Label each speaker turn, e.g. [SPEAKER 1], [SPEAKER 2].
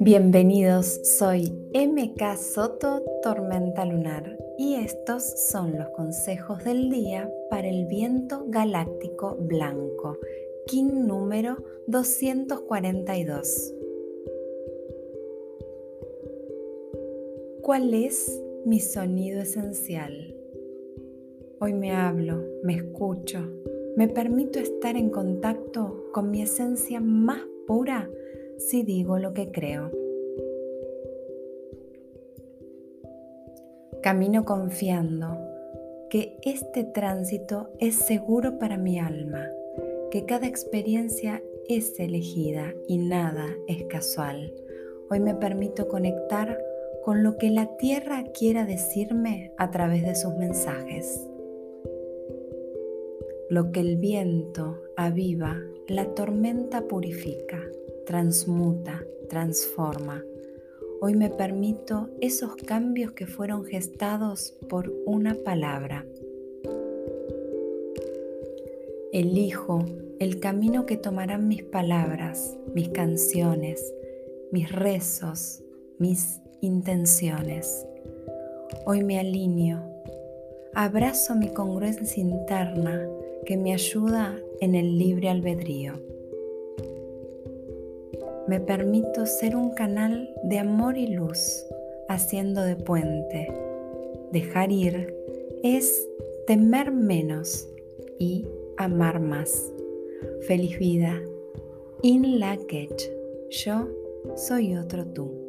[SPEAKER 1] Bienvenidos, soy MK Soto Tormenta Lunar y estos son los consejos del día para el viento galáctico blanco, King número 242. ¿Cuál es mi sonido esencial? Hoy me hablo, me escucho, me permito estar en contacto con mi esencia más pura si digo lo que creo. Camino confiando que este tránsito es seguro para mi alma, que cada experiencia es elegida y nada es casual. Hoy me permito conectar con lo que la tierra quiera decirme a través de sus mensajes. Lo que el viento aviva, la tormenta purifica transmuta, transforma. Hoy me permito esos cambios que fueron gestados por una palabra. Elijo el camino que tomarán mis palabras, mis canciones, mis rezos, mis intenciones. Hoy me alineo, abrazo mi congruencia interna que me ayuda en el libre albedrío me permito ser un canal de amor y luz, haciendo de puente. Dejar ir es temer menos y amar más. Feliz vida. In la Yo soy otro tú.